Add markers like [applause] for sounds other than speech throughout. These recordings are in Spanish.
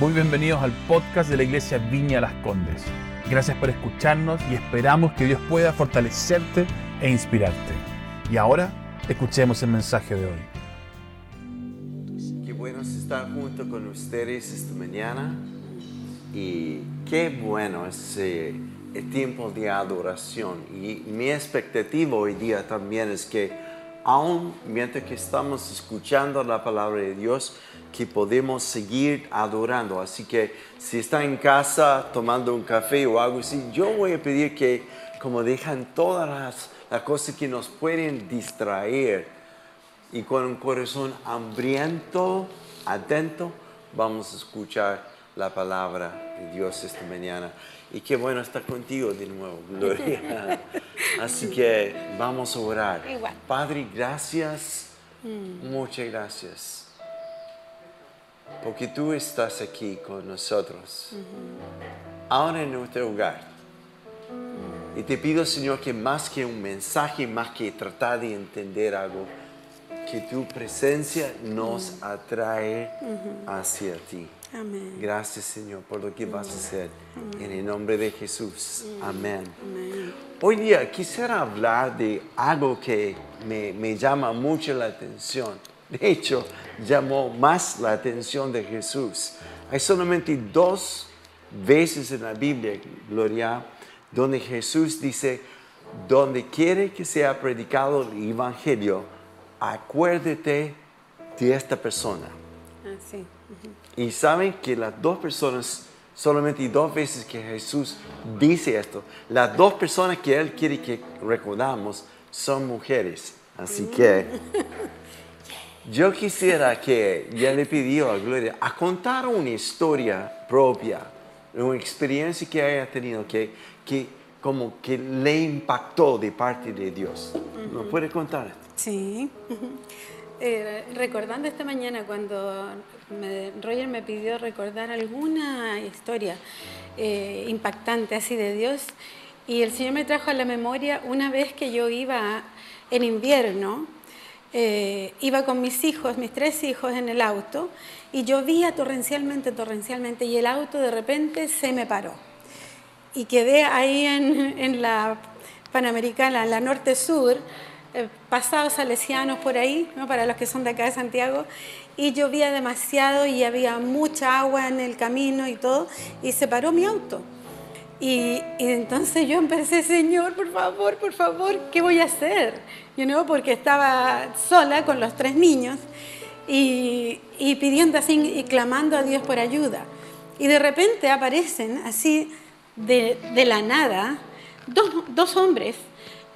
Muy bienvenidos al podcast de la Iglesia Viña Las Condes. Gracias por escucharnos y esperamos que Dios pueda fortalecerte e inspirarte. Y ahora, escuchemos el mensaje de hoy. Qué bueno estar junto con ustedes esta mañana y qué bueno es eh, tiempo de adoración. Y mi expectativa hoy día también es que aún mientras que estamos escuchando la palabra de Dios, que podemos seguir adorando. Así que si está en casa tomando un café o algo así, yo voy a pedir que como dejan todas las, las cosas que nos pueden distraer y con un corazón hambriento, atento, vamos a escuchar la palabra de Dios esta mañana. Y qué bueno estar contigo de nuevo, Gloria. [laughs] Así que vamos a orar. Padre, gracias, mm. muchas gracias. Porque tú estás aquí con nosotros, ahora en nuestro hogar. Y te pido, Señor, que más que un mensaje, más que tratar de entender algo, que tu presencia nos atrae hacia ti. Gracias, Señor, por lo que vas a hacer. En el nombre de Jesús. Amén. Hoy día quisiera hablar de algo que me, me llama mucho la atención. De hecho, llamó más la atención de Jesús. Hay solamente dos veces en la Biblia, Gloria, donde Jesús dice, donde quiere que sea predicado el Evangelio, acuérdate de esta persona. Sí. Y saben que las dos personas, solamente dos veces que Jesús dice esto, las dos personas que Él quiere que recordamos son mujeres. Así que [laughs] yo quisiera que ya le pidió a Gloria a contar una historia propia, una experiencia que haya tenido que, que como que le impactó de parte de Dios. ¿No puede contar? Sí. [laughs] Eh, recordando esta mañana cuando Roger me pidió recordar alguna historia eh, impactante así de Dios. Y el Señor me trajo a la memoria una vez que yo iba en invierno, eh, iba con mis hijos, mis tres hijos en el auto y llovía torrencialmente, torrencialmente y el auto de repente se me paró. Y quedé ahí en, en la Panamericana, la norte-sur, eh, pasados salesianos por ahí, ¿no? para los que son de acá de Santiago, y llovía demasiado y había mucha agua en el camino y todo, y se paró mi auto. Y, entonces yo empecé, Señor, por favor, por favor, ¿qué voy a hacer? You know, porque estaba sola con los tres niños y, y pidiendo así y clamando a Dios por ayuda. Y de repente aparecen así de, de la nada dos, dos hombres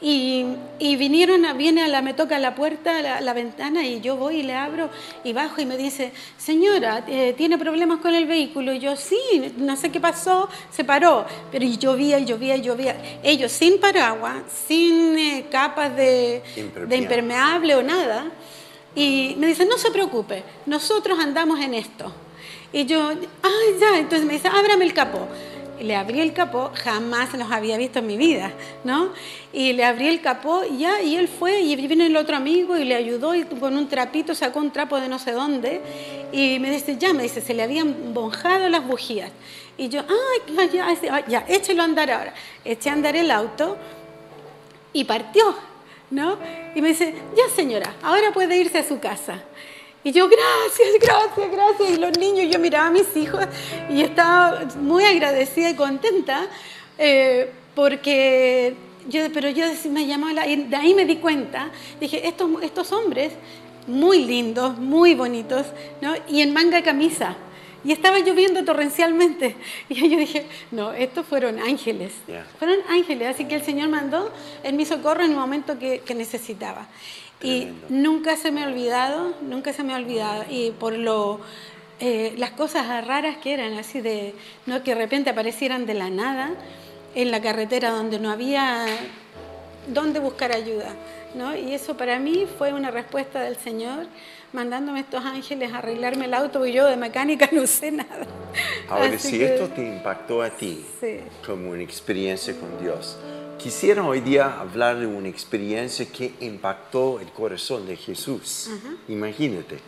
y, vinieron, viene a la, me toca la puerta, la, ventana, y yo voy y le abro y bajo y me dice, señora, eh, ¿tiene problemas con el vehículo? Y yo, sí, no sé qué pasó, se paró. Pero llovía y llovía y llovía. Ellos sin paraguas, sin eh, capas de impermeable. de impermeable o nada. Y me dice, no se preocupe, nosotros andamos en esto. Y yo, ay, ya, entonces me dice, ábrame el capó le abrí el capó, jamás los había visto en mi vida, ¿no? Y le abrí el capó y ya, y él fue, y vino el otro amigo y le ayudó y con un trapito sacó un trapo de no sé dónde, y me dice, ya, me dice, se le habían bonjado las bujías. Y yo, ay, ya, ya, ya, échelo a andar ahora. Eché a andar el auto y partió, ¿no? Y me dice, ya señora, ahora puede irse a su casa. Y yo, gracias, gracias, gracias. Y los niños, yo miraba a mis hijos y estaba muy agradecida y contenta eh, porque yo, pero yo me llamaba, y de ahí me di cuenta, dije, estos, estos hombres muy lindos, muy bonitos, ¿no? y en manga camisa. Y estaba lloviendo torrencialmente. [laughs] Y yo dije, no, estos fueron ángeles. Fueron ángeles. Así que el Señor mandó en mi socorro en el momento que, que necesitaba. Y nunca se me ha olvidado, nunca se me ha olvidado. Y por lo, eh, las cosas raras que eran, así de, no que de repente aparecieran de la nada en la carretera donde no había dónde buscar ayuda. ¿no? Y eso para mí fue una respuesta del Señor mandándome estos ángeles a arreglarme el auto y yo de mecánica [laughs] no sé nada. Ahora, si esto te impactó a ti como una experiencia con Dios, Quisiera hoy día hablar de una experiencia que impactó el corazón de Jesús. Imagínate.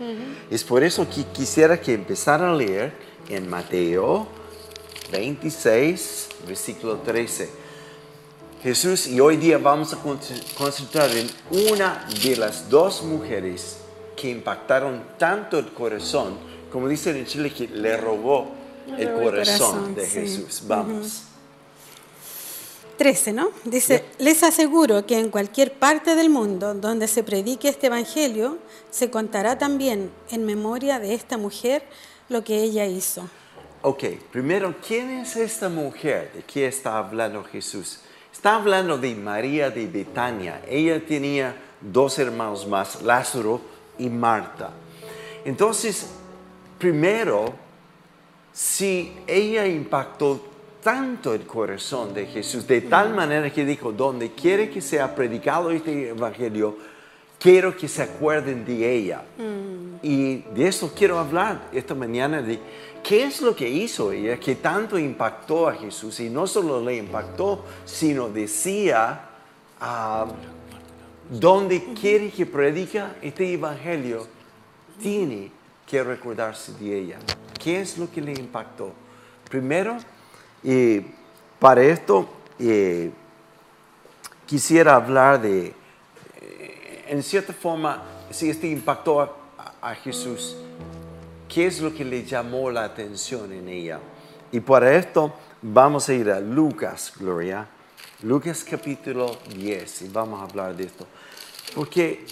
Es por eso que quisiera que empezara a leer en Mateo 26, versículo 13. Jesús, y hoy día vamos a concentrar en una de las dos mujeres que impactaron tanto el corazón, como dicen en Chile, que le robó el corazón, de Jesús. Vamos. 13, ¿no? Dice, les aseguro que en cualquier parte del mundo donde se predique este Evangelio, se contará también en memoria de esta mujer lo que ella hizo. Ok, primero, ¿quién es esta mujer de qué está hablando Jesús? Está hablando de María de Betania. Ella tenía dos hermanos más, Lázaro y Marta. Entonces, primero, si ella impactó tanto el corazón de Jesús, de tal manera que dijo, donde quiere que sea predicado este evangelio, quiero que se acuerden de ella. Mm. Y de eso quiero hablar esta mañana, de qué es lo que hizo ella que tanto impactó a Jesús. Y no solo le impactó, sino decía, uh, donde quiere que predica este evangelio, tiene que recordarse de ella. ¿Qué es lo que le impactó? Primero, y para esto eh, quisiera hablar de, eh, en cierta forma, si este impactó a, Jesús, ¿qué es lo que le llamó la atención en ella? Y para esto vamos a ir a Lucas, Gloria, Lucas capítulo 10, y vamos a hablar de esto. Porque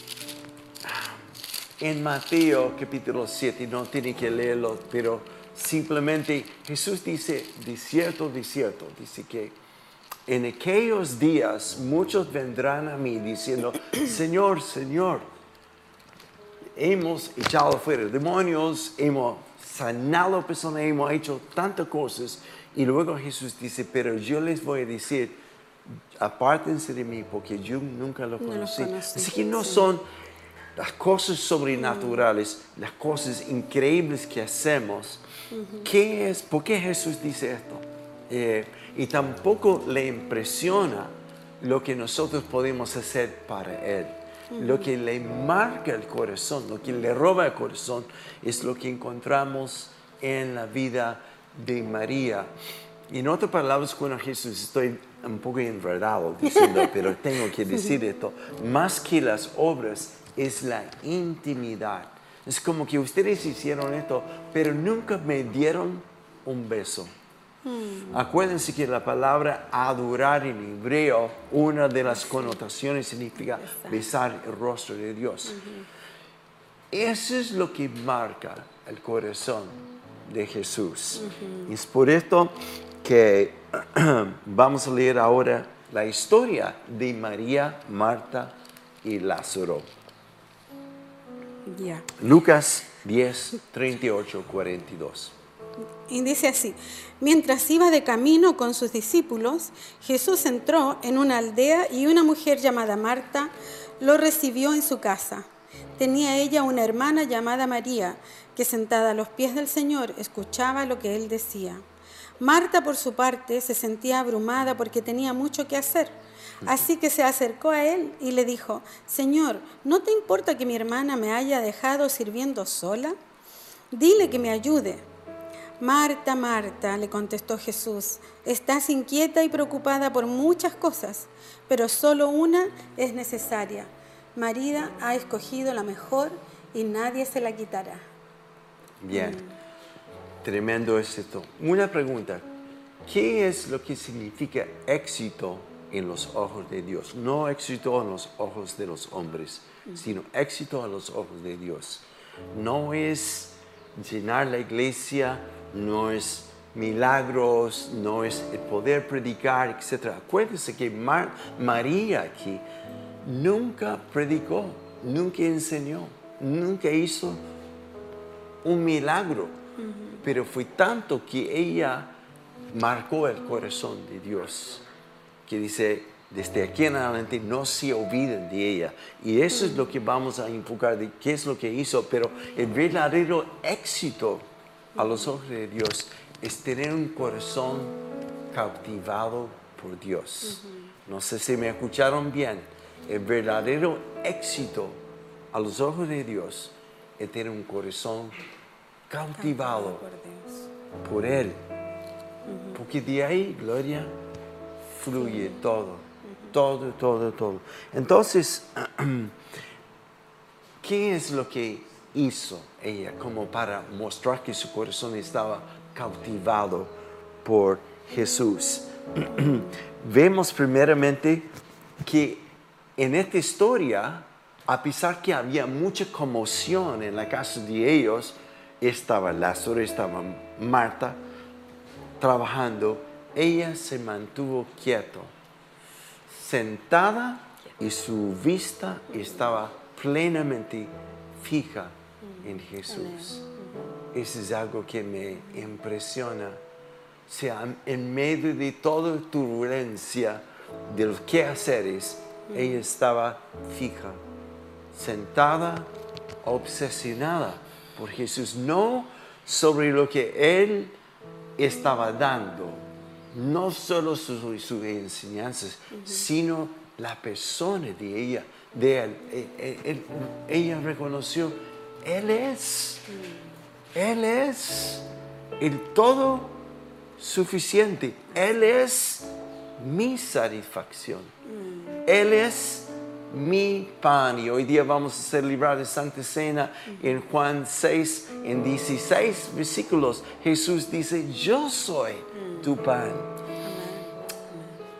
en Mateo capítulo 7, no tiene que leerlo, pero Simplemente Jesús dice, de cierto, de cierto, dice que en aquellos días muchos vendrán a mí diciendo, [clears throat] Señor, Señor, hemos echado fuera demonios, hemos sanado personas, hemos hecho tantas cosas. Y luego Jesús dice, pero yo les voy a decir, apártense de mí porque yo nunca lo conocí. Así que no son las cosas sobrenaturales, las cosas increíbles que hacemos, ¿Qué es? ¿Por qué Jesús dice esto? Eh, y tampoco le impresiona lo que nosotros podemos hacer para Él. Lo que le marca el corazón, lo que le roba el corazón, es lo que encontramos en la vida de María. Y en otras palabras, cuando Jesús, estoy un poco enredado diciendo, [laughs] pero tengo que decir esto, más que las obras es la intimidad es como que ustedes hicieron esto, pero nunca me dieron un beso. Hmm. Acuérdense que la palabra adorar en hebreo, una de las connotaciones significa besar el rostro de Dios. Eso es lo que marca el corazón de Jesús. Es por esto que [clears throat] vamos a leer ahora la historia de María, Marta y Lázaro. Lucas 10, 38, 42. Y dice así, mientras iba de camino con sus discípulos, Jesús entró en una aldea y una mujer llamada Marta lo recibió en su casa. Tenía ella una hermana llamada María, que sentada a los pies del Señor escuchaba lo que él decía. Marta, por su parte, se sentía abrumada porque tenía mucho que hacer Así que se acercó a él y le dijo, Señor, ¿no te importa que mi hermana me haya dejado sirviendo sola? Dile que me ayude. Marta, Marta, le contestó Jesús, estás inquieta y preocupada por muchas cosas, pero solo una es necesaria. María ha escogido la mejor y nadie se la quitará. Bien, tremendo esto. Una pregunta, ¿qué es lo que significa éxito en los ojos de Dios. No éxito en los ojos de los hombres, sino éxito en los ojos de Dios. No es llenar la iglesia, no es milagros, no es el poder predicar, etc. Acuérdense que María aquí nunca predicó, nunca enseñó, nunca hizo un milagro, pero fue tanto que ella marcó el corazón de Dios que dice, desde aquí en adelante no se olviden de ella. Y eso es lo que vamos a enfocar de qué es lo que hizo, pero el verdadero éxito a los ojos de Dios es tener un corazón cautivado por Dios. No sé si me escucharon bien. El verdadero éxito a los ojos de Dios es tener un corazón cautivado por Él. Porque de ahí, Gloria, fluye todo, todo, todo, todo. Entonces, [clears throat] ¿qué es lo que hizo ella como para mostrar que su corazón estaba cautivado por Jesús? [clears throat] Vemos primeramente que en esta historia, a pesar que había mucha conmoción en la casa de ellos, estaba Lázaro, estaba Marta trabajando, ella se mantuvo quieto, sentada y su vista estaba plenamente fija en Jesús. Eso es algo que me impresiona. O sea, en medio de toda turbulencia de los quehaceres, ella estaba fija, sentada, obsesionada por Jesús, no sobre lo que Él estaba dando, no solo sus, enseñanzas, sino la persona de ella, de él. E, e, ella reconoció, Él es, Él es el todo suficiente, Él es mi satisfacción, Él es mi pan. Y hoy día vamos a celebrar la Santa Cena en Juan 6, en 16 versículos. Jesús dice, yo soy tu pan.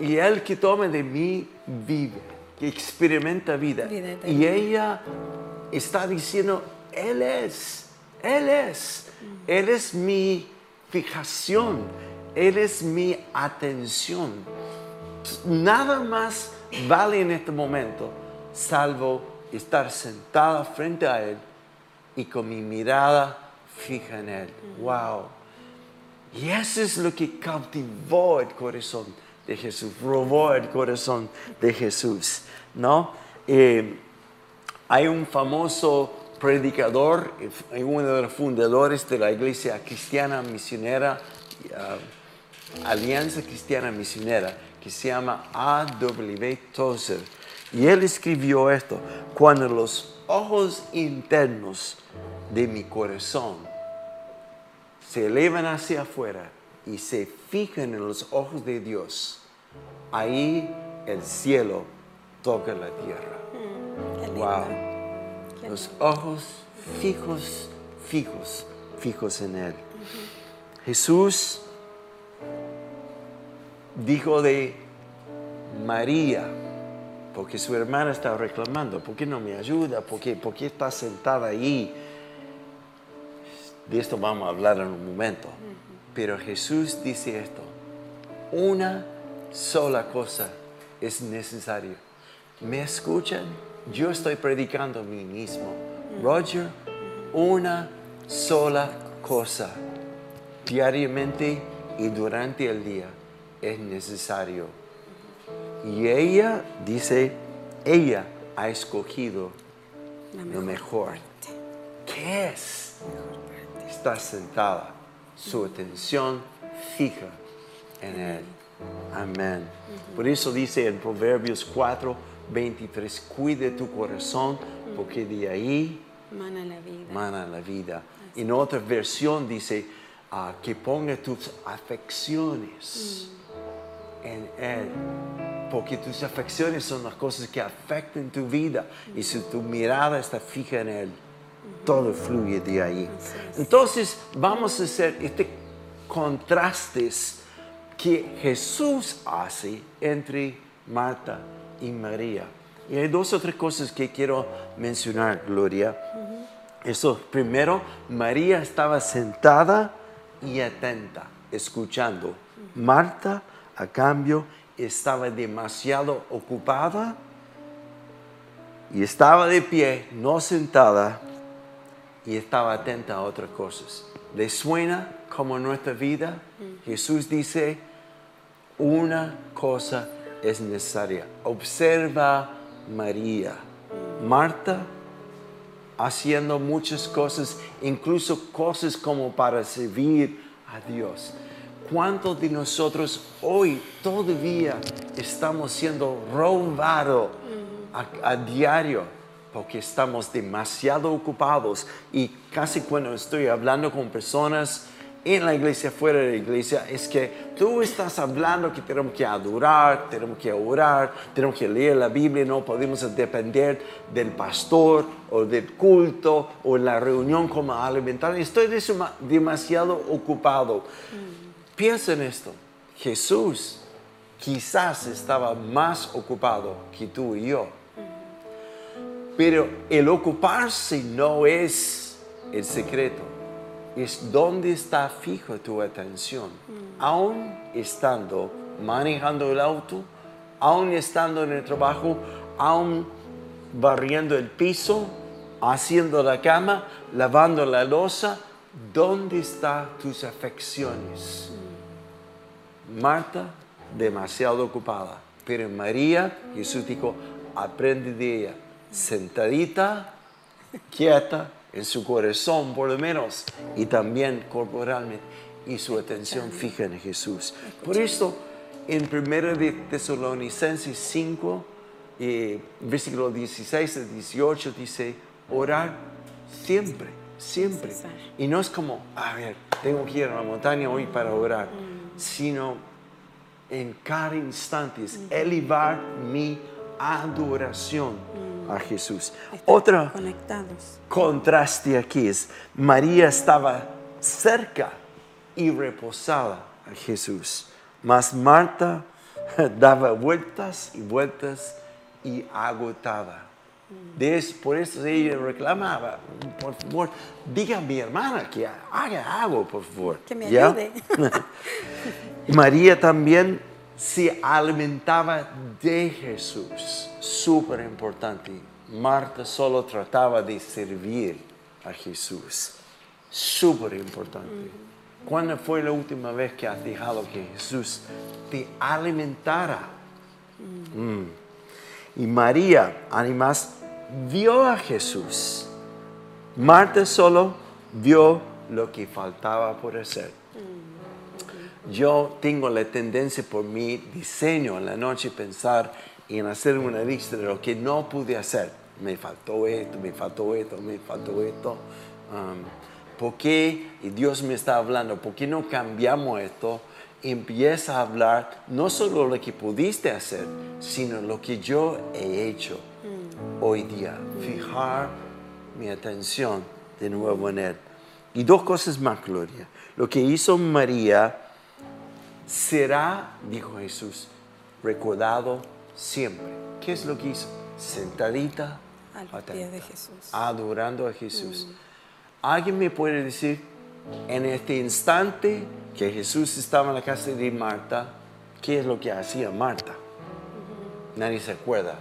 Y el que tome de mí vive, que experimenta vida. y ella está diciendo, Él es, Él es, Él es mi fijación, Él es mi atención. Nada más vale en este momento, salvo estar sentada frente a Él y con mi mirada fija en Él. ¡Wow! Y eso es lo que cautivó el corazón de Jesús, robó el corazón de Jesús, ¿no? Eh, hay un famoso predicador, eh, uno de los fundadores de la iglesia cristiana misionera, uh, Alianza Cristiana Misionera, que se llama A.W. Tozer. Y él escribió esto, cuando los ojos internos de mi corazón se elevan hacia afuera y se fijan en los ojos de Dios, ahí el cielo toca la tierra. Mm, wow. Los ojos fijos, fijos, fijos en Él. Jesús dijo de María, porque su hermana estaba reclamando, ¿por qué no me ayuda? ¿Por qué, ¿Por qué está sentada ahí? De esto vamos a hablar en un momento. Pero Jesús dice esto, una sola cosa es necesaria. ¿Me escuchan? Yo estoy predicando a mí mismo. Roger, una sola cosa diariamente y durante el día es necesario. Y ella dice, ella ha escogido lo mejor. ¿Qué es? Está sentada, su atención fija en Él. Amén. Por eso dice en Proverbios 4, 23, cuide tu corazón porque de ahí mana la vida. Mana la vida. En otra versión dice ah, que ponga tus afecciones en Él. Porque tus afecciones son las cosas que afectan tu vida. Y si tu mirada está fija en Él, todo fluye de ahí. Entonces vamos a hacer este contrastes que Jesús hace entre Marta y María. Y hay dos o tres cosas que quiero mencionar, Gloria. Eso, primero, María estaba sentada y atenta, escuchando. Marta a cambio, estaba demasiado ocupada y estaba de pie, no sentada, y estaba atenta a otras cosas. ¿Le suena como nuestra vida? Jesús dice, una cosa es necesaria. Observa María. Marta haciendo muchas cosas, incluso cosas como para servir a Dios. ¿Cuántos de nosotros hoy todavía estamos siendo robados a, diario? Porque estamos demasiado ocupados y casi cuando estoy hablando con personas en la iglesia, fuera de la iglesia, es que tú estás hablando que tenemos que adorar, tenemos que orar, tenemos que leer la Biblia, no podemos depender del pastor o del culto o la reunión como alimentar. Estoy demasiado ocupado. Piensa en esto. Jesús quizás estaba más ocupado que tú y yo. Pero el ocuparse no es el secreto es dónde está fijo tu atención. Aún estando manejando el auto, aún estando en el trabajo, aún barriendo el piso, haciendo la cama, lavando la losa, ¿dónde están tus afecciones? Marta, demasiado ocupada, pero María, Jesús dijo, aprende de ella, sentadita, quieta, en su corazón por lo menos y también corporalmente y su atención fija en Jesús. Por eso en 1 de Tesalonicenses 5, eh, versículo 16 a 18 dice, orar siempre, siempre. Y no es como, a ver, tengo que ir a la montaña hoy para orar, mm. sino en cada instante es elevar mi adoración mm. A Jesús. Otra contraste aquí es, María estaba cerca y reposada a Jesús, mas Marta [laughs] daba vueltas y vueltas y agotada. Mm. por eso ella reclamaba, por favor, diga a mi hermana que haga algo, por favor. Que me ayude. [laughs] María también se alimentaba de Jesús. Súper importante. Marta solo trataba de servir a Jesús. Súper importante. ¿Cuándo fue la última vez que has dejado que Jesús te alimentara? Mm. Y María, además, vio a Jesús. Marta solo vio lo que faltaba por hacer yo tengo la tendencia por mi diseño en la noche pensar en hacer una lista de lo que no pude hacer. Me faltó esto, me faltó esto, me faltó esto. Um, ¿Por qué? Y Dios me está hablando, ¿por qué no cambiamos esto? Empieza a hablar no solo lo que pudiste hacer, sino lo que yo he hecho mm. hoy día. Fijar mi atención de nuevo en Él. Y dos cosas más, Gloria. Lo que hizo María será, dijo Jesús, recordado siempre. ¿Qué es lo que hizo? Sentadita, al pie de Jesús. adorando a Jesús. Mm. ¿Alguien me puede decir, en este instante que Jesús estaba en la casa de Marta, qué es lo que hacía Marta? Nadie se acuerda,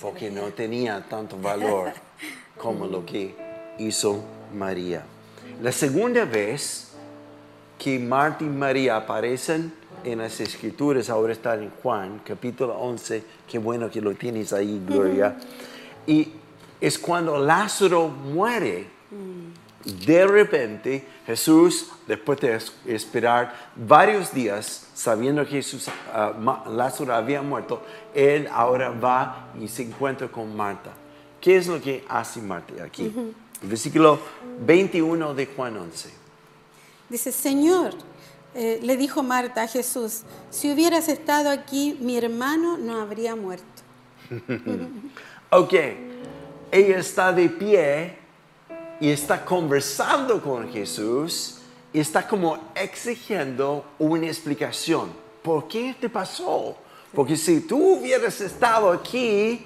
porque no tenía tanto valor [laughs] como lo que hizo María. La segunda vez que Marta y María aparecen en las escrituras, ahora está en Juan, capítulo 11, qué bueno que lo tienes ahí, Gloria. Y es cuando Lázaro muere. De repente, Jesús, después de esperar varios días, sabiendo que Jesús, uh, Lázaro había muerto, él ahora va y se encuentra con Marta. ¿Qué es lo que hace Marta aquí? Versículo 21 de Juan 11. Dice, Señor, eh, le dijo Marta a Jesús, si hubieras estado aquí, mi hermano no habría muerto. [laughs] ok, ella está de pie y está conversando con Jesús y está como exigiendo una explicación. ¿Por qué te pasó? Porque si tú hubieras estado aquí,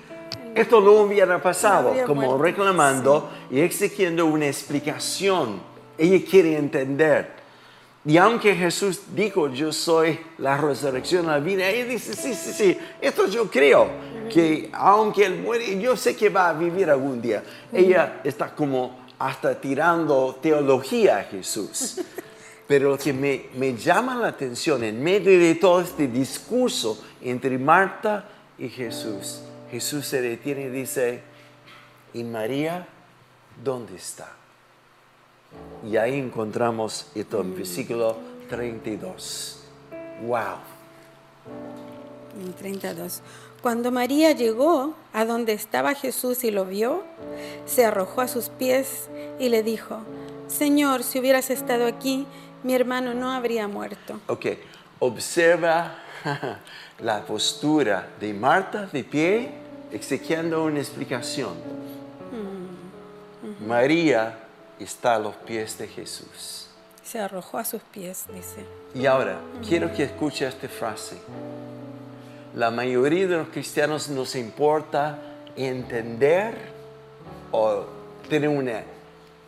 esto no hubiera pasado, como reclamando y exigiendo una explicación. Ella quiere entender. Y aunque Jesús dijo, yo soy la resurrección la vida, ella dice, sí, sí, sí, esto yo creo, que aunque él muere, yo sé que va a vivir algún día. Ella está como hasta tirando teología a Jesús. Pero lo que me, me llama la atención en medio de todo este discurso entre Marta y Jesús, Jesús se detiene y dice, ¿y María dónde está? Y ahí encontramos esto en versículo 32. ¡Wow! En 32. Cuando María llegó a donde estaba Jesús y lo vio, se arrojó a sus pies y le dijo, Señor, si hubieras estado aquí, mi hermano no habría muerto. Ok, observa [laughs] la postura de Marta de pie, exigiendo una explicación. María está a los pies de Jesús. Se arrojó a sus pies, dice. Y ahora, quiero que escuche esta frase. La mayoría de los cristianos nos importa entender o tener una,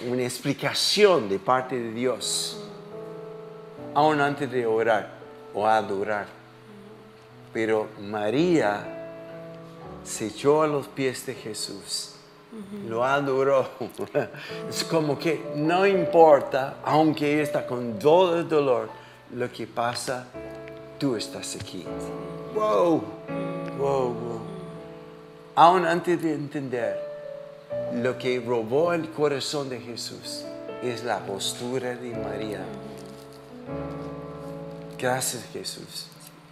una explicación de parte de Dios, aún antes de orar o adorar. Pero María se echó a los pies de Jesús, lo adoró. [laughs] Es como que no importa, aunque está con todo el dolor, lo que pasa, tú estás aquí. Wow, wow, wow. Aún antes de entender lo que robó el corazón de Jesús, es la postura de María. Gracias Jesús,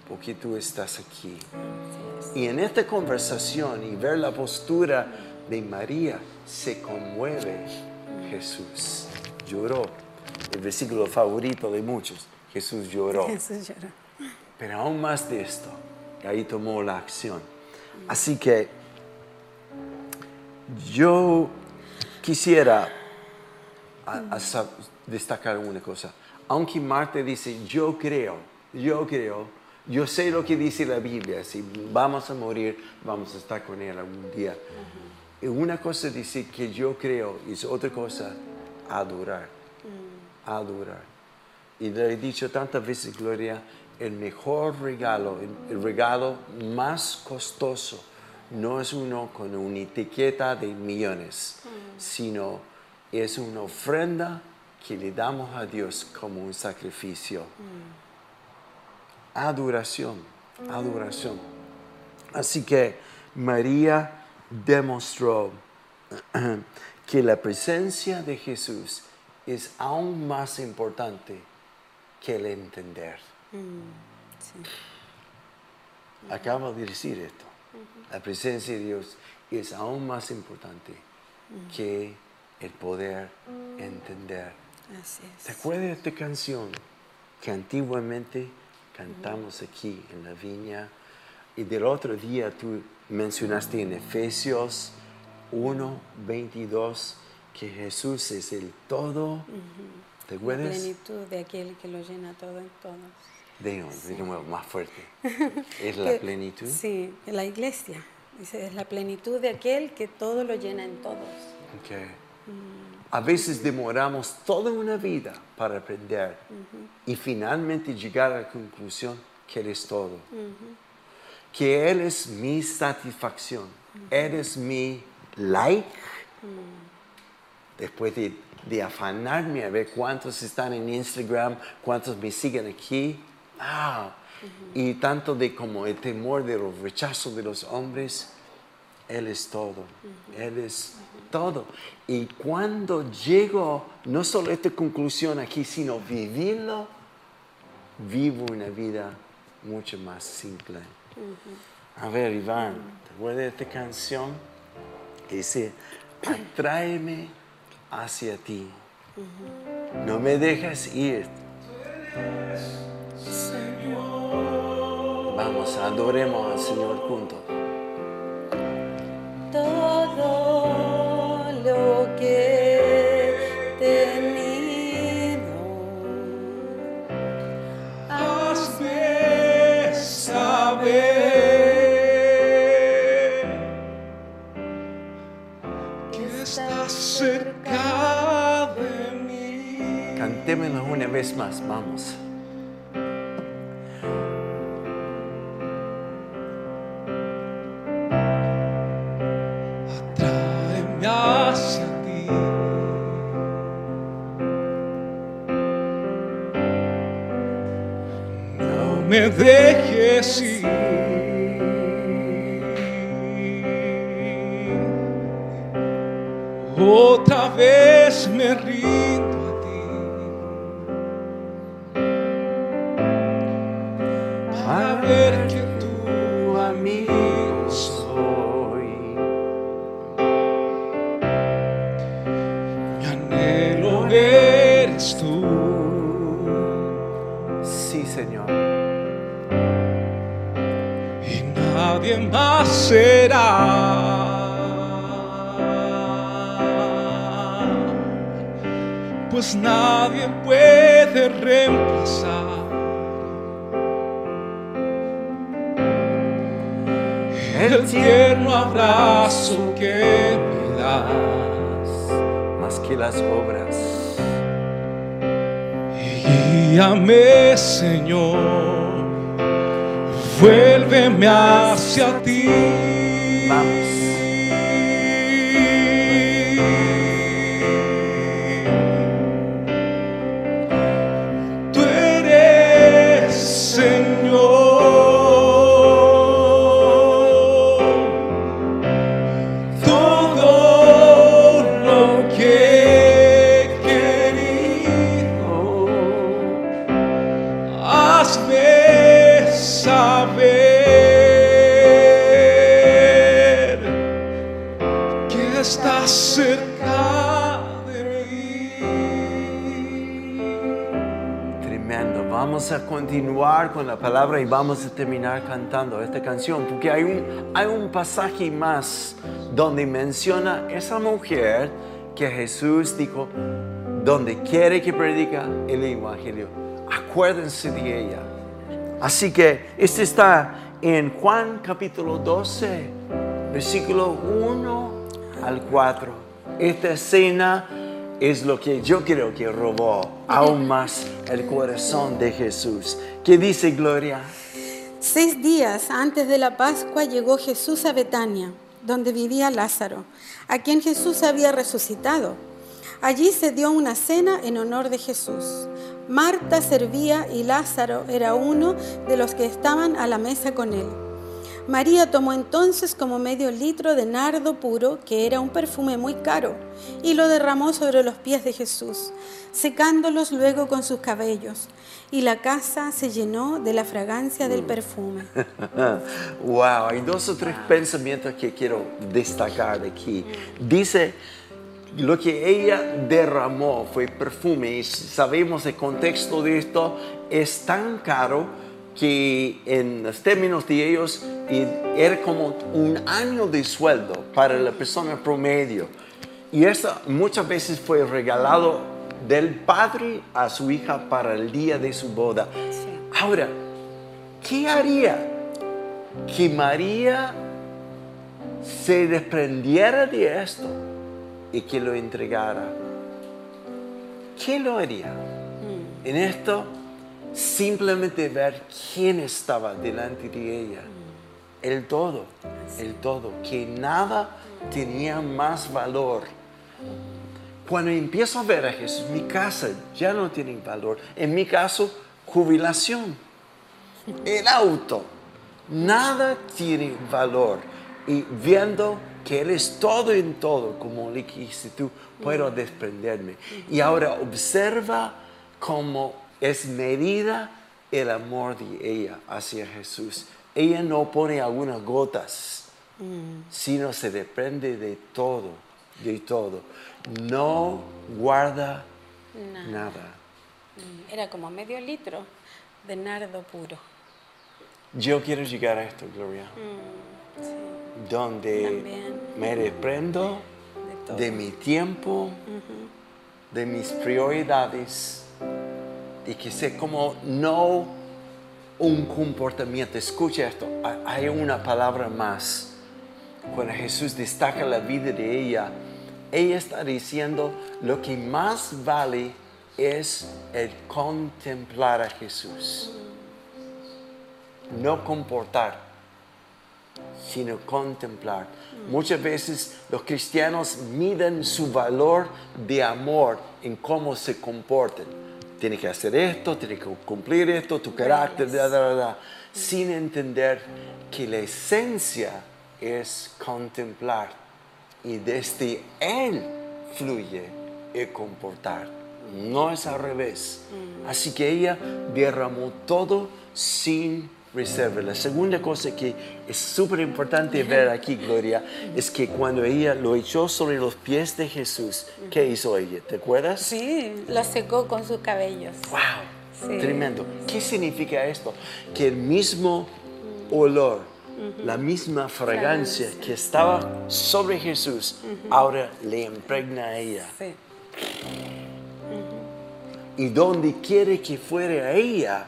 porque tú estás aquí. Y en esta conversación y ver la postura de María, se conmueve Jesús. Lloró. El versículo favorito de muchos. Jesús lloró. Jesús lloró. Pero aún más de esto, ahí tomó la acción. Así que yo quisiera a- a sa- destacar una cosa. Aunque Marta dice, yo creo, yo creo, yo sé lo que dice la Biblia, si vamos a morir, vamos a estar con Él algún día. Una cosa dice que yo creo, y es otra cosa adorar, adorar. Y le he dicho tantas veces, Gloria, el mejor regalo, el, el regalo más costoso, no es uno con una etiqueta de millones, sino es una ofrenda que le damos a Dios como un sacrificio. Adoración, adoración. Así que María demostró [clears throat] que la presencia de Jesús es aún más importante que el entender. Acabo de decir esto. La presencia de Dios es aún más importante que el poder entender. Así ¿Te acuerdas de esta canción que antiguamente cantamos aquí en la viña? Y del otro día tú mencionaste en Efesios 1, 22 que Jesús es el todo. ¿Te La acuerdas? plenitud de aquel que lo llena todo en todos. De, de nuevo, más fuerte. [laughs] Es la Que- plenitud. Sí, la iglesia. Dice, es la plenitud de aquel que todo lo llena en todos. Ok. A veces demoramos toda una vida para aprender y finalmente llegar a la conclusión que Él es todo. Que Él es mi satisfacción. Él es mi like. Después de, de afanarme a ver cuántos están en Instagram, cuántos me siguen aquí. Ah, Y tanto de como el temor de los rechazos de los hombres. Él es todo. Él es todo. Y cuando llego, no solo a esta conclusión aquí, sino vivirlo, vivo una vida mucho más simple. A ver, Iván, ¿te acuerdas de esta canción? Que dice, atráeme hacia ti. No me dejes ir. Vamos, adoremos al Señor juntos. Vez más, vamos. Tráeme hacia ti. No me dejes ir. Para ver que Tu amigo soy. Mi anhelo eres tú. Señor. y nadie más será. Pues nadie puede tierno abrazo que me das. Más que las obras. Guíame, Señor, vuélveme hacia ti. Vamos a continuar con la palabra y vamos a terminar cantando esta canción porque hay un, hay un pasaje más donde menciona esa mujer que Jesús dijo, donde quiere que predica el Evangelio, acuérdense de ella. Así que este está en Juan capítulo 12, versículo 1 al 4. Esta escena es lo que yo creo que robó aún más el corazón de Jesús. ¿Qué dice Gloria? Seis días antes de la Pascua llegó Jesús a Betania, donde vivía Lázaro, a quien Jesús había resucitado. Allí se dio una cena en honor de Jesús. Marta servía y Lázaro era uno de los que estaban a la mesa con él. María tomó entonces como medio litro de nardo puro, que era un perfume muy caro, y lo derramó sobre los pies de Jesús, secándolos luego con sus cabellos. Y la casa se llenó de la fragancia del perfume. [laughs] wow, hay dos o tres pensamientos que quiero destacar de aquí. Dice, lo que ella derramó fue perfume y sabemos el contexto de esto es tan caro que en los términos de ellos era como un año de sueldo para la persona promedio. Y eso muchas veces fue regalado del padre a su hija para el día de su boda. Ahora, ¿qué haría que María se desprendiera de esto y que lo entregara? ¿Qué lo haría? En esto, simplemente ver quién estaba delante de ella. El todo, el todo, que nada tenía más valor. Cuando empiezo a ver a Jesús, mi casa ya no tiene valor. En mi caso, jubilación. El auto, nada tiene valor. Y viendo que Él es todo en todo, como le dijiste tú, puedo desprenderme. Y ahora observa cómo es medida el amor de ella hacia Jesús. Ella no pone algunas gotas, sino se depende de todo, de todo. No guarda Nada. nada. Era como medio litro de nardo puro. Yo quiero llegar a esto, Gloria, donde También. me De todo. de mi tiempo, de mis prioridades y que sé como no un comportamiento. Escucha esto, ha- hay una palabra más. Cuando Jesús destaca la vida de ella, ella está diciendo lo que más vale es el contemplar a Jesús. No comportar, sino contemplar. Muchas veces los cristianos miden su valor de amor en cómo se comportan. Tiene que hacer esto, tiene que cumplir esto, tu carácter, da, da, da, da, sin entender que la esencia es contemplar y desde Él fluye el comportar. No es al revés. Así que ella derramó todo sin reserva. La segunda cosa que es súper importante ver aquí, Gloria, es que cuando ella lo echó sobre los pies de Jesús, ¿qué hizo ella? ¿Te acuerdas? Sí, lo secó con sus cabellos. ¡Wow! Sí. Tremendo. ¿Qué significa esto? Que el mismo olor, la misma fragancia que estaba sobre Jesús, ahora le impregna a ella. Sí. Y donde quiere que fuera a ella,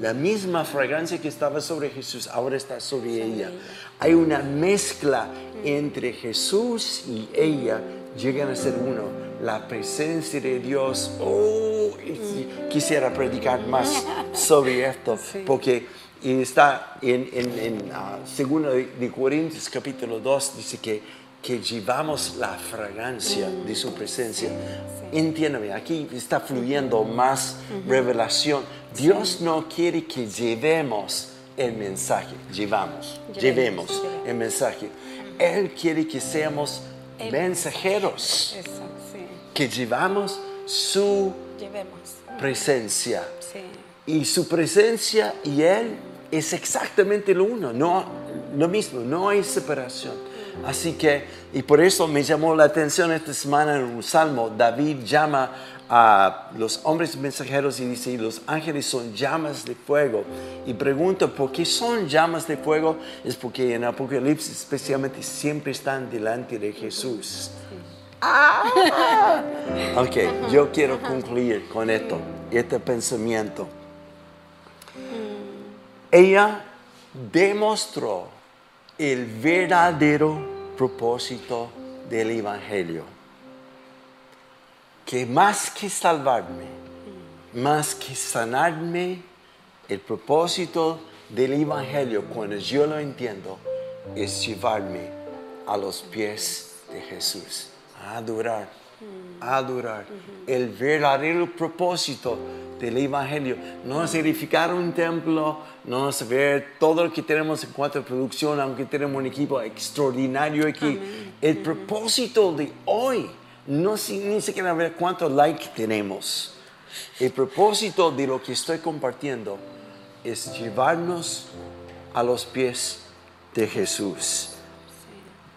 la misma fragancia que estaba sobre Jesús ahora está sobre ella. Hay una mezcla entre Jesús y ella, llegan a ser uno. La presencia de Dios, oh, y quisiera predicar más sobre esto, [laughs] Sí. porque está en, en, en ah, segundo de de Corintios capítulo 2, dice que, que llevamos la fragancia de su presencia. Entiéndeme, aquí está fluyendo más revelación. Dios no quiere que llevemos el mensaje, llevamos, Llevemos, llevemos llevemos. el mensaje. Él quiere que seamos El- mensajeros, Eso, sí. que llevamos su Llevemos. presencia. Sí. Y su presencia y Él es exactamente lo uno, no, lo mismo, no hay separación. Así que, y por eso me llamó la atención esta semana en un salmo, David llama a los hombres mensajeros y dice, los ángeles son llamas de fuego. Y pregunto, ¿por qué son llamas de fuego? Es porque en Apocalipsis especialmente siempre están delante de Jesús. Ah. Ok, yo quiero concluir con esto, este pensamiento. Ella demostró el verdadero propósito del Evangelio, que más que salvarme, más que sanarme, el propósito del Evangelio, cuando yo lo entiendo, es llevarme a los pies de Jesús, a adorar, adorar. El verdadero propósito del Evangelio no es edificar un templo, no es ver todo lo que tenemos en cuanto a producción, aunque tenemos un equipo extraordinario aquí. El propósito de hoy no siquiera ver cuántos likes tenemos. El propósito de lo que estoy compartiendo es llevarnos a los pies de Jesús.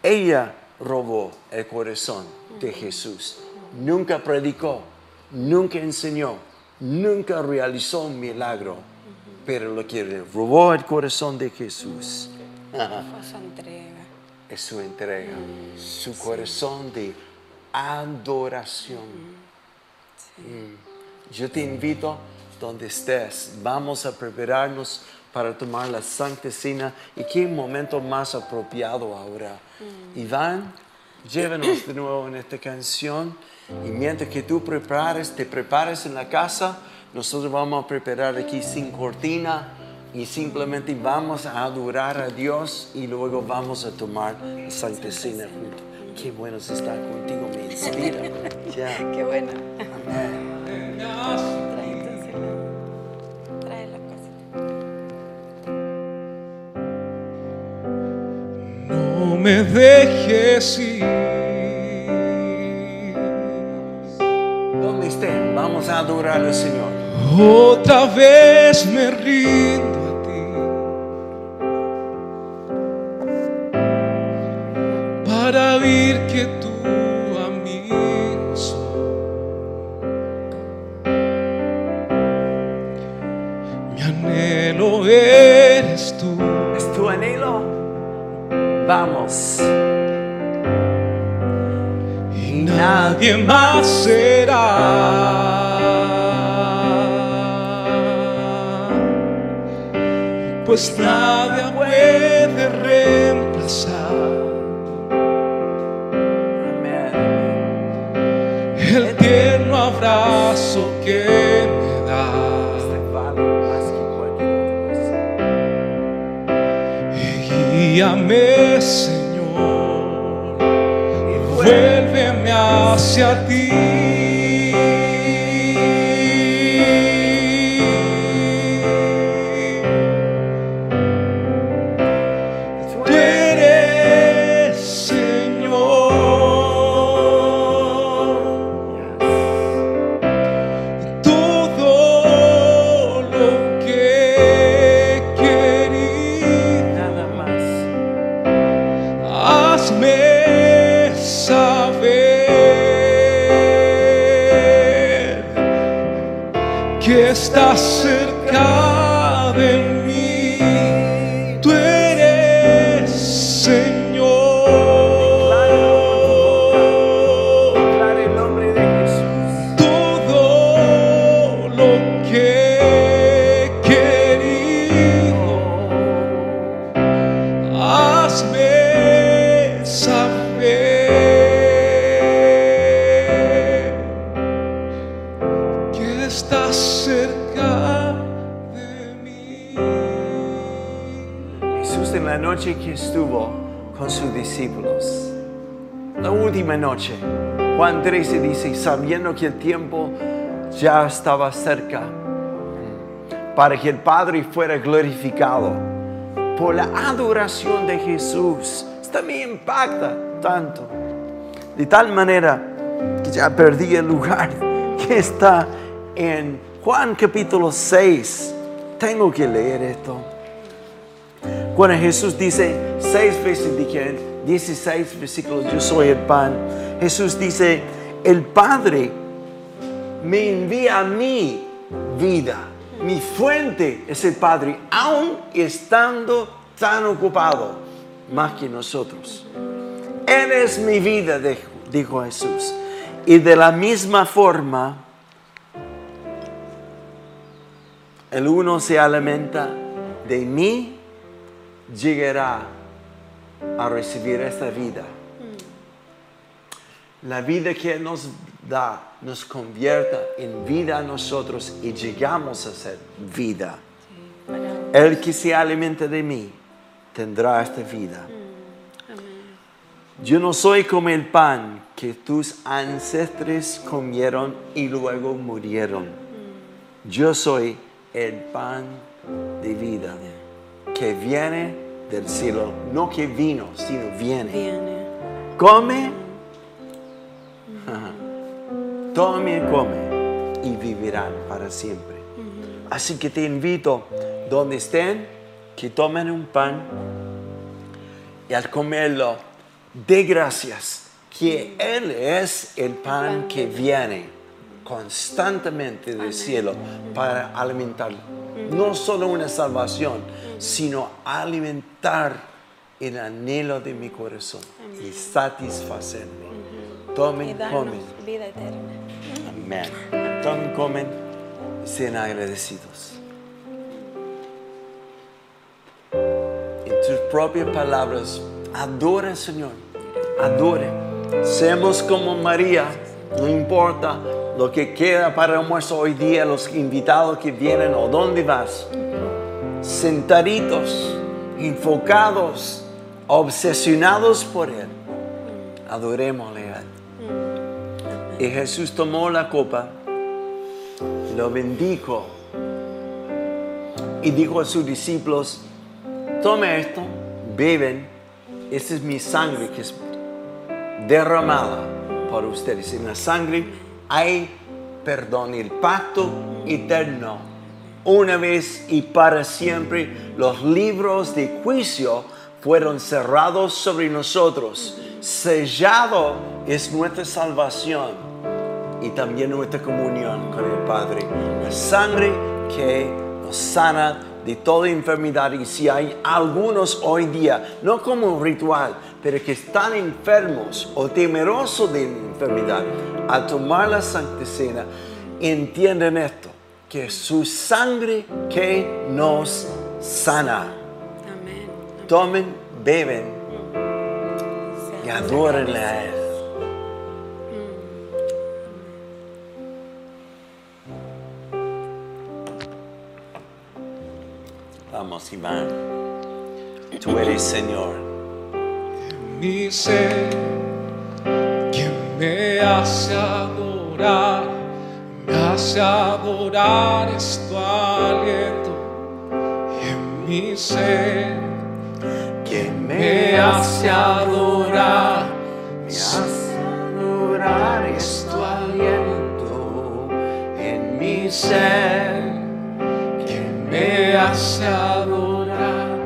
Ella robó el corazón de Jesús. Nunca predicó, nunca enseñó, nunca realizó un milagro, pero lo que robó el corazón de Jesús Fue su entrega. es su entrega, su corazón de adoración. Mm. Yo te invito, donde estés, vamos a prepararnos para tomar la Santa Cena. Y qué momento más apropiado ahora. Iván, llévenos de nuevo en esta canción. Y mientras que tú prepares, te prepares en la casa, nosotros vamos a preparar aquí sin cortina y simplemente vamos a adorar a Dios y luego vamos a tomar la Santa Cena juntos. Qué bueno es estar contigo, me inspira. [laughs] Ya. Qué bueno. Amén. Me dejes ir. Donde estén, vamos a adorar al Señor. Otra vez me rindo Juan 13 dice, sabiendo que el tiempo ya estaba cerca, para que el Padre fuera glorificado por la adoración de Jesús. Esto me impacta tanto, de tal manera que ya perdí el lugar [laughs] que está en Juan capítulo 6. Tengo que leer esto. Cuando Jesús dice seis veces, dije, 16 versículos, yo soy el pan. Jesús dice, el Padre me envía a mí vida. Mi fuente es el Padre, aun estando tan ocupado más que nosotros. Él es mi vida, dijo Jesús. Y de la misma forma, el uno se alimenta de mí, llegará a recibir esta vida. La vida que nos da nos convierta en vida a nosotros y llegamos a ser vida. El que se alimenta de mí tendrá esta vida. Yo no soy como el pan que tus ancestres comieron y luego murieron. Yo soy el pan de vida que viene del cielo, no que vino, sino viene. Viene. Come, [laughs] tome y come y vivirán para siempre. Así que te invito, donde estén, que tomen un pan y al comerlo, dé gracias que Él es el pan que viene constantemente del cielo para alimentar no solo una salvación, sino alimentar el anhelo de mi corazón y satisfacerme. Tomen, comen. vida eterna. Amén. Tomen, comen y sean agradecidos. En tus propias palabras, adora Señor. Adore. Seamos como María. No importa lo que queda para el almuerzo hoy día, los invitados que vienen o dónde vas. Sentaditos, enfocados, obsesionados por Él. Adorémosle a Él. Y Jesús tomó la copa, lo bendijo y dijo a sus discípulos, tome esto, beben, esta es mi sangre que es derramada por ustedes. En la sangre hay perdón, el pacto eterno. Una vez y para siempre los libros de juicio fueron cerrados sobre nosotros. Sellado es nuestra salvación y también nuestra comunión con el Padre. La sangre que nos sana de toda enfermedad y si hay algunos hoy día, no como un ritual, pero que están enfermos o temerosos de enfermedad, al tomar la Santa Cena, entienden esto, que es su sangre que nos sana. Amén. Tomen, beben y adórenle a Él. Vamos, Iván. Tú eres Señor. mi ser, quien me hace adorar, me hace adorar es tu aliento en mi ser, Que me hace adorar, me hace adorar es tu aliento en mi ser. quien me hace adorar,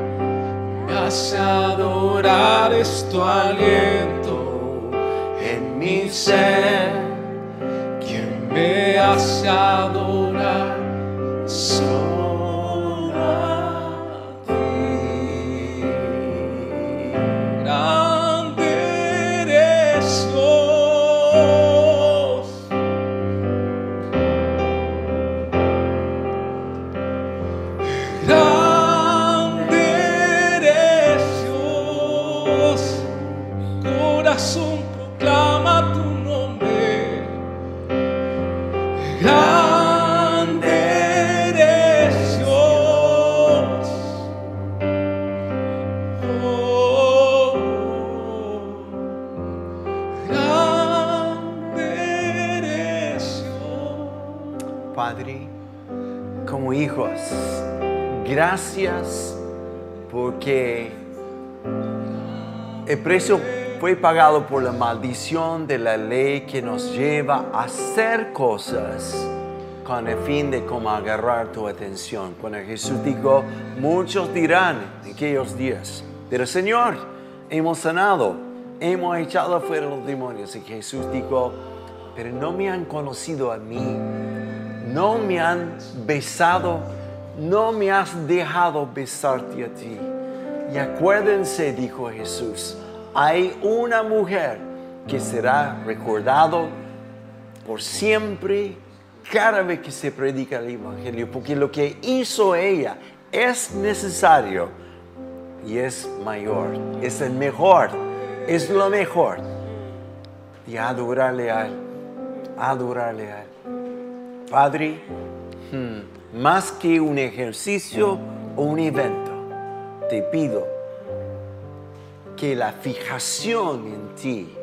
me hace adorar es tu aliento en mi ser. Quien me precio fue pagado por la maldición de la ley que nos lleva a hacer cosas con el fin de como agarrar tu atención. Cuando Jesús dijo, muchos dirán en aquellos días, pero Señor, hemos sanado, hemos echado afuera los demonios. Y Jesús dijo, pero no me han conocido a mí, no me han besado, no me has dejado besarte a ti. Y acuérdense, dijo Jesús, hay una mujer que será recordado por siempre cada vez que se predica el Evangelio, porque lo que hizo ella es necesario y es mayor, es el mejor, es lo mejor. Y adorarle a Él, adorarle a Él. Padre, hmm, más que un ejercicio o un evento, te pido que la fijación en ti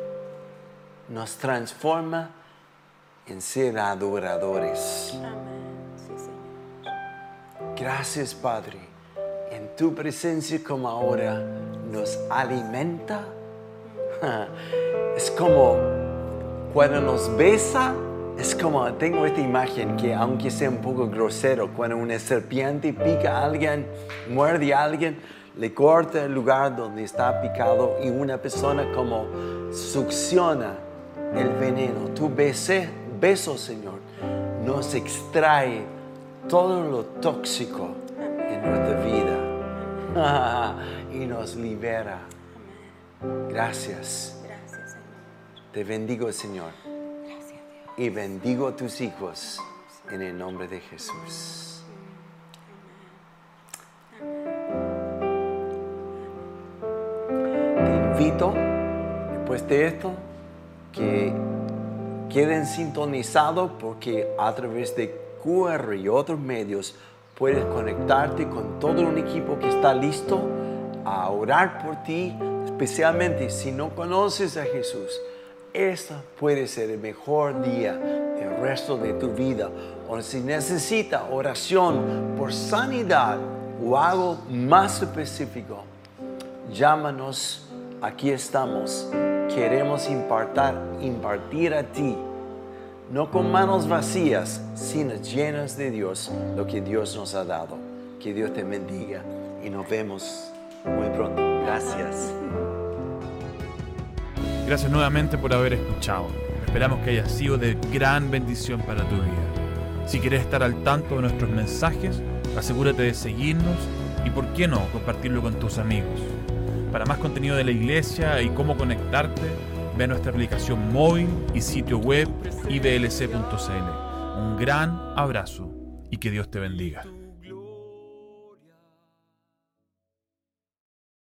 nos transforma en ser adoradores. Amén. Sí, Señor. Gracias, Padre. En tu presencia como ahora nos alimenta. [laughs] Es como cuando nos besa, es como, tengo esta imagen que aunque sea un poco grosero, cuando una serpiente pica a alguien, muerde a alguien, le corta el lugar donde está picado y una persona como succiona el veneno. Tu beso, Señor, nos extrae todo lo tóxico en nuestra vida [laughs] y nos libera. Gracias. Gracias, Señor. Te bendigo, Señor, Gracias, Dios. y bendigo a tus hijos en el nombre de Jesús. Invito, después de esto, que queden sintonizados porque a través de QR y otros medios puedes conectarte con todo un equipo que está listo a orar por ti, especialmente si no conoces a Jesús. Este puede ser el mejor día del resto de tu vida. O si necesita oración por sanidad o algo más específico, llámanos, aquí estamos. Queremos impartar, impartir a ti, no con manos vacías, sino llenas de Dios, lo que Dios nos ha dado. Que Dios te bendiga y nos vemos muy pronto. Gracias. Gracias nuevamente por haber escuchado. Esperamos que haya sido de gran bendición para tu vida. Si quieres estar al tanto de nuestros mensajes, asegúrate de seguirnos y, por qué no, compartirlo con tus amigos. Para más contenido de la iglesia y cómo conectarte, ve nuestra aplicación móvil y sitio web iblc.cl. Un gran abrazo y que Dios te bendiga.